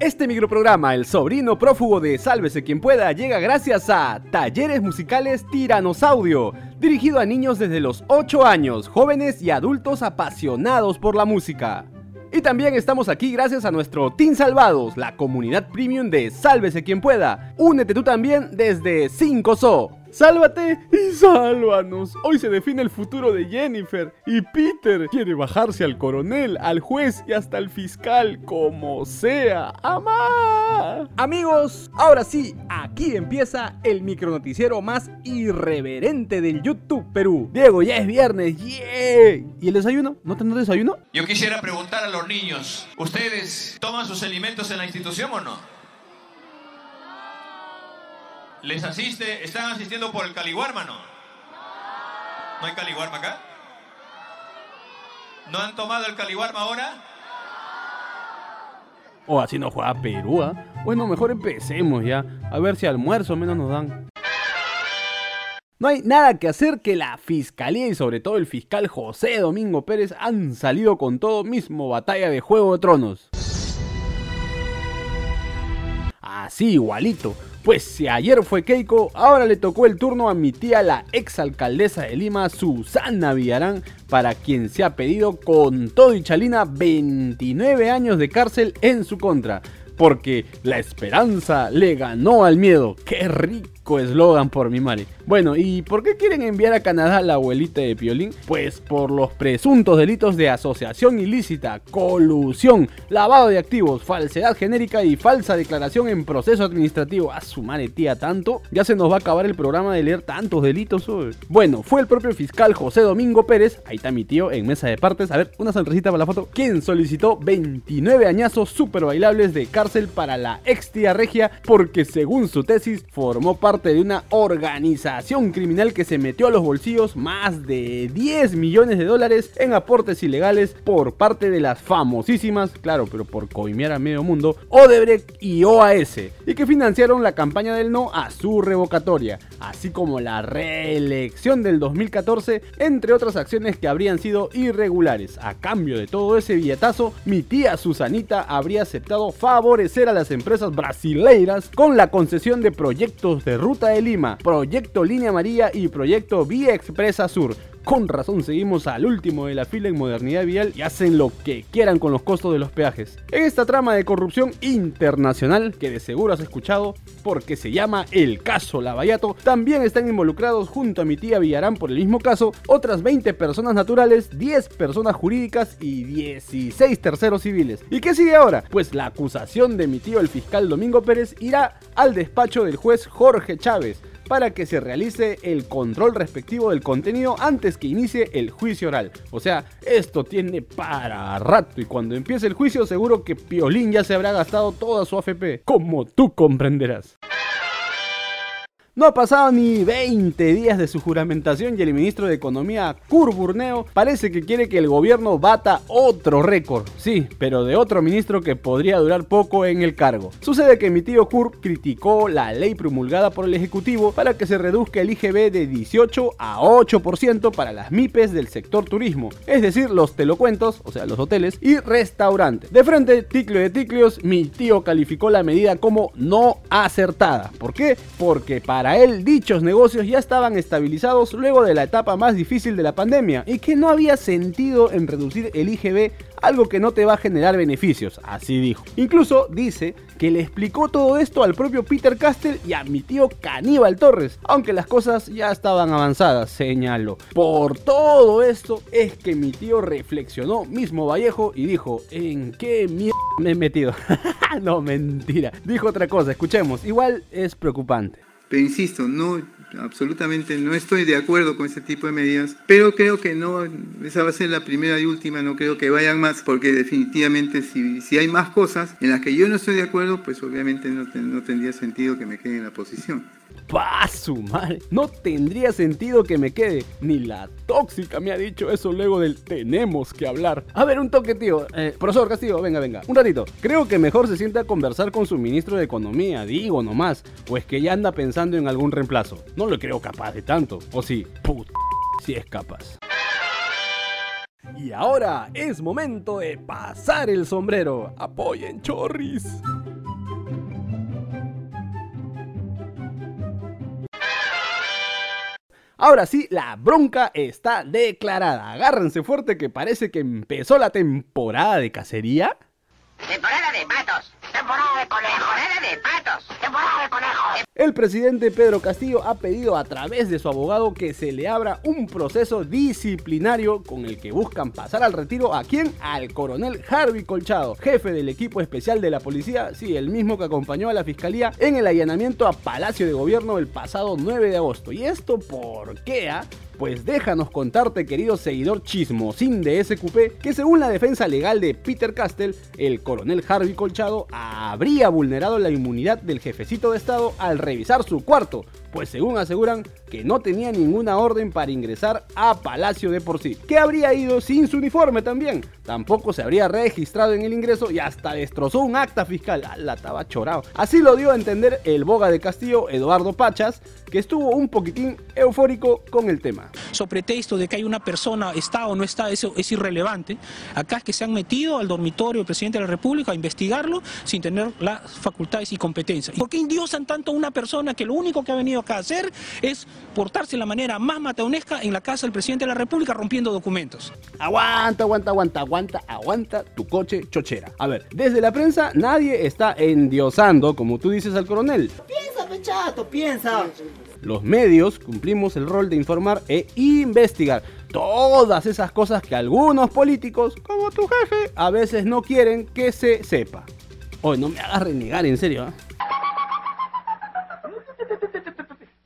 Este microprograma, El sobrino prófugo de Sálvese quien pueda, llega gracias a Talleres Musicales Tiranosaudio, dirigido a niños desde los 8 años, jóvenes y adultos apasionados por la música. Y también estamos aquí gracias a nuestro Team Salvados, la comunidad premium de Sálvese quien pueda. Únete tú también desde 5SO. Sálvate y sálvanos. Hoy se define el futuro de Jennifer y Peter quiere bajarse al coronel, al juez y hasta al fiscal, como sea. ¡Amá! Amigos, ahora sí, aquí empieza el micronoticiero más irreverente del YouTube Perú. Diego, ya es viernes, ¡yeah! ¿Y el desayuno? ¿No tendrás desayuno? Yo quisiera preguntar a los niños, ¿ustedes toman sus alimentos en la institución o no? ¿Les asiste? ¿Están asistiendo por el Caliguarma no? ¿No hay Caliguarma acá? ¿No han tomado el Caliguarma ahora? O así no juega Perú, ¿ah? Bueno, mejor empecemos ya. A ver si almuerzo menos nos dan. No hay nada que hacer que la fiscalía y sobre todo el fiscal José Domingo Pérez han salido con todo mismo batalla de Juego de Tronos. Así igualito. Pues si ayer fue Keiko, ahora le tocó el turno a mi tía, la ex alcaldesa de Lima, Susana Villarán, para quien se ha pedido con todo y chalina 29 años de cárcel en su contra. Porque la esperanza le ganó al miedo. ¡Qué rico! Eslogan por mi madre. Bueno, ¿y por qué quieren enviar a Canadá a la abuelita de Piolín? Pues por los presuntos delitos de asociación ilícita, colusión, lavado de activos, falsedad genérica y falsa declaración en proceso administrativo. A su madre tía tanto, ya se nos va a acabar el programa de leer tantos delitos. hoy. Bueno, fue el propio fiscal José Domingo Pérez, ahí está mi tío en mesa de partes, a ver, una sonrisita para la foto, quien solicitó 29 añazos super bailables de cárcel para la ex tía regia porque según su tesis formó parte de una organización criminal que se metió a los bolsillos más de 10 millones de dólares en aportes ilegales por parte de las famosísimas, claro, pero por coimear a medio mundo, Odebrecht y OAS, y que financiaron la campaña del no a su revocatoria, así como la reelección del 2014, entre otras acciones que habrían sido irregulares. A cambio de todo ese billetazo, mi tía Susanita habría aceptado favorecer a las empresas brasileiras con la concesión de proyectos de Ruta de Lima, Proyecto Línea María y Proyecto Vía Expresa Sur. Con razón seguimos al último de la fila en modernidad vial y hacen lo que quieran con los costos de los peajes. En esta trama de corrupción internacional, que de seguro has escuchado, porque se llama el caso Lavallato, también están involucrados junto a mi tía Villarán por el mismo caso, otras 20 personas naturales, 10 personas jurídicas y 16 terceros civiles. ¿Y qué sigue ahora? Pues la acusación de mi tío el fiscal Domingo Pérez irá al despacho del juez Jorge Chávez para que se realice el control respectivo del contenido antes que inicie el juicio oral. O sea, esto tiene para rato y cuando empiece el juicio seguro que Piolín ya se habrá gastado toda su AFP, como tú comprenderás. No ha pasado ni 20 días de su juramentación y el ministro de Economía, Kur Burneo, parece que quiere que el gobierno bata otro récord. Sí, pero de otro ministro que podría durar poco en el cargo. Sucede que mi tío Kur criticó la ley promulgada por el Ejecutivo para que se reduzca el IGB de 18 a 8% para las MIPES del sector turismo, es decir, los telocuentos, o sea, los hoteles, y restaurantes. De frente, ticlio de ticlios, mi tío calificó la medida como no acertada. ¿Por qué? Porque para para él, dichos negocios ya estaban estabilizados luego de la etapa más difícil de la pandemia y que no había sentido en reducir el IGB algo que no te va a generar beneficios, así dijo. Incluso dice que le explicó todo esto al propio Peter Castell y a mi tío Caníbal Torres, aunque las cosas ya estaban avanzadas, señaló. Por todo esto es que mi tío reflexionó mismo Vallejo y dijo, ¿en qué mierda me he metido? no, mentira. Dijo otra cosa, escuchemos, igual es preocupante. Pero insisto, no, absolutamente no estoy de acuerdo con ese tipo de medidas, pero creo que no, esa va a ser la primera y última, no creo que vayan más, porque definitivamente si, si hay más cosas en las que yo no estoy de acuerdo, pues obviamente no, no tendría sentido que me quede en la posición. ¡Pa su madre! No tendría sentido que me quede. Ni la tóxica me ha dicho eso luego del tenemos que hablar. A ver, un toque, tío. Eh, profesor Castillo, venga, venga. Un ratito. Creo que mejor se sienta a conversar con su ministro de Economía, digo nomás. O es que ya anda pensando en algún reemplazo. No lo creo capaz de tanto. O sí, put, si es capaz. Y ahora es momento de pasar el sombrero. Apoyen, chorris. Ahora sí, la bronca está declarada. Agárrense fuerte que parece que empezó la temporada de cacería. Temporada de patos, temporada de conejos, temporada de patos, temporada de conejos. El presidente Pedro Castillo ha pedido a través de su abogado que se le abra un proceso disciplinario con el que buscan pasar al retiro a quien? Al coronel Harvey Colchado, jefe del equipo especial de la policía, sí, el mismo que acompañó a la fiscalía en el allanamiento a Palacio de Gobierno el pasado 9 de agosto. ¿Y esto por qué? Ah? Pues déjanos contarte, querido seguidor chismosín de SQP, que según la defensa legal de Peter Castell, el coronel Harvey Colchado habría vulnerado la inmunidad del jefecito de Estado al revisar su cuarto, pues según aseguran que no tenía ninguna orden para ingresar a Palacio de por sí, que habría ido sin su uniforme también, tampoco se habría registrado en el ingreso y hasta destrozó un acta fiscal, ah, la estaba chorado. Así lo dio a entender el boga de Castillo, Eduardo Pachas, que estuvo un poquitín eufórico con el tema. Sobre texto de que hay una persona, está o no está, eso es irrelevante. Acá es que se han metido al dormitorio del presidente de la República a investigarlo sin tener las facultades y competencias. ¿Por qué indiosan tanto a una persona que lo único que ha venido acá a hacer es portarse de la manera más mataunesca en la casa del presidente de la República rompiendo documentos? Aguanta, aguanta, aguanta, aguanta, aguanta tu coche chochera. A ver, desde la prensa nadie está endiosando, como tú dices al coronel. Piensa, pechato, piensa. Los medios cumplimos el rol de informar e investigar todas esas cosas que algunos políticos, como tu jefe, a veces no quieren que se sepa. Hoy no me hagas renegar, en serio. ¿eh?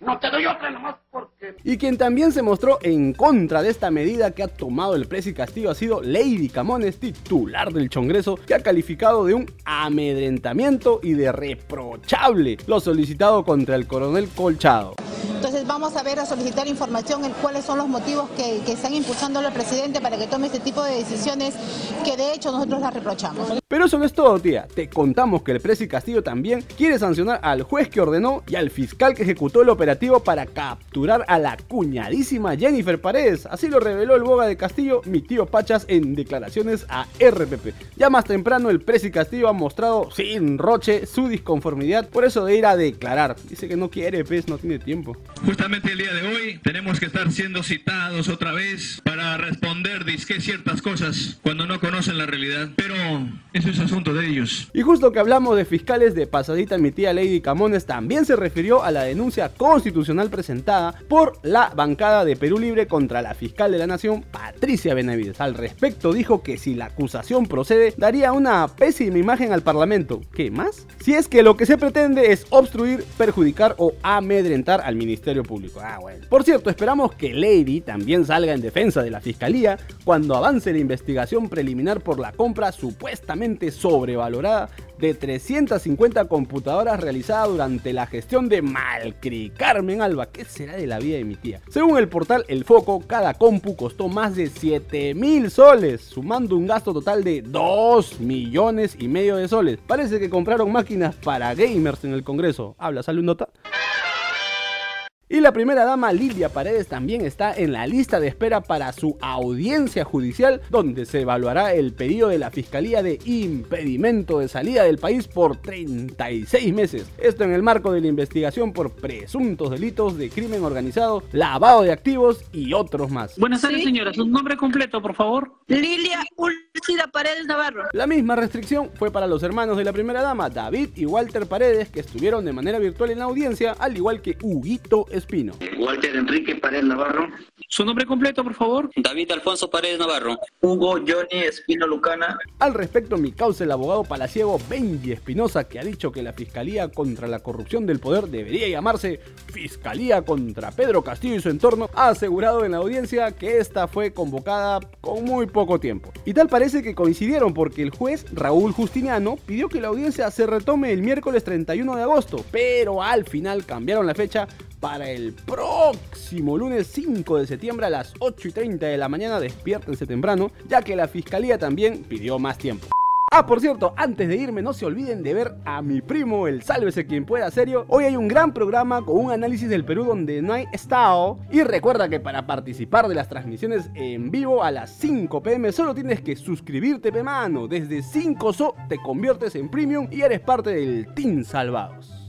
No te doy otra nomás porque... Y quien también se mostró en contra de esta medida que ha tomado el Presi Castillo ha sido Lady Camones, titular del Congreso, que ha calificado de un amedrentamiento y de reprochable lo solicitado contra el coronel Colchado. Entonces vamos a ver, a solicitar información en cuáles son los motivos que, que están impulsando al presidente para que tome este tipo de decisiones que de hecho nosotros las reprochamos. Pero eso no es todo, tía. Te contamos que el Presi Castillo también quiere sancionar al juez que ordenó y al fiscal que ejecutó el operativo para capturar a la cuñadísima Jennifer Paredes. Así lo reveló el boga de Castillo, mi tío Pachas, en declaraciones a RPP. Ya más temprano el Presi Castillo ha mostrado sin roche su disconformidad por eso de ir a declarar. Dice que no quiere, pues no tiene tiempo. Justamente el día de hoy tenemos que estar siendo citados otra vez para responder disque ciertas cosas cuando no conocen la realidad. Pero eso es asunto de ellos. Y justo que hablamos de fiscales de pasadita, mi tía Lady Camones también se refirió a la denuncia constitucional presentada por la bancada de Perú Libre contra la fiscal de la Nación, Patricia Benavides. Al respecto dijo que si la acusación procede, daría una pésima imagen al Parlamento. ¿Qué más? Si es que lo que se pretende es obstruir, perjudicar o amedrentar al Ministerio Público. Ah. Por cierto, esperamos que Lady también salga en defensa de la Fiscalía cuando avance la investigación preliminar por la compra supuestamente sobrevalorada de 350 computadoras realizada durante la gestión de Malcri Carmen Alba. ¿Qué será de la vida de mi tía? Según el portal El Foco, cada compu costó más de 7 mil soles, sumando un gasto total de 2 millones y medio de soles. Parece que compraron máquinas para gamers en el Congreso. ¿Habla, sale un nota? Y la primera dama Lidia Paredes también está en la lista de espera para su audiencia judicial, donde se evaluará el pedido de la Fiscalía de impedimento de salida del país por 36 meses. Esto en el marco de la investigación por presuntos delitos de crimen organizado, lavado de activos y otros más. Buenas tardes, señora. Su nombre completo, por favor. Lilia Úlcida Paredes Navarro. La misma restricción fue para los hermanos de la primera dama, David y Walter Paredes, que estuvieron de manera virtual en la audiencia, al igual que Huguito Espino. Walter Enrique Paredes Navarro. Su nombre completo, por favor. David Alfonso Paredes Navarro. Hugo Johnny Espino Lucana. Al respecto, mi causa el abogado palaciego Benji Espinosa, que ha dicho que la Fiscalía contra la Corrupción del Poder debería llamarse Fiscalía contra Pedro Castillo y su entorno, ha asegurado en la audiencia que esta fue convocada con muy poco tiempo. Y tal parece que coincidieron porque el juez Raúl Justiniano pidió que la audiencia se retome el miércoles 31 de agosto, pero al final cambiaron la fecha para el próximo lunes 5 de septiembre a las 8 y 30 de la mañana. Despiértense temprano, ya que la fiscalía también pidió más tiempo. Ah, por cierto, antes de irme, no se olviden de ver a mi primo, el Sálvese quien pueda serio. Hoy hay un gran programa con un análisis del Perú donde no hay estado. Y recuerda que para participar de las transmisiones en vivo a las 5 pm solo tienes que suscribirte, pe mano. Desde 5 so te conviertes en premium y eres parte del Team Salvados.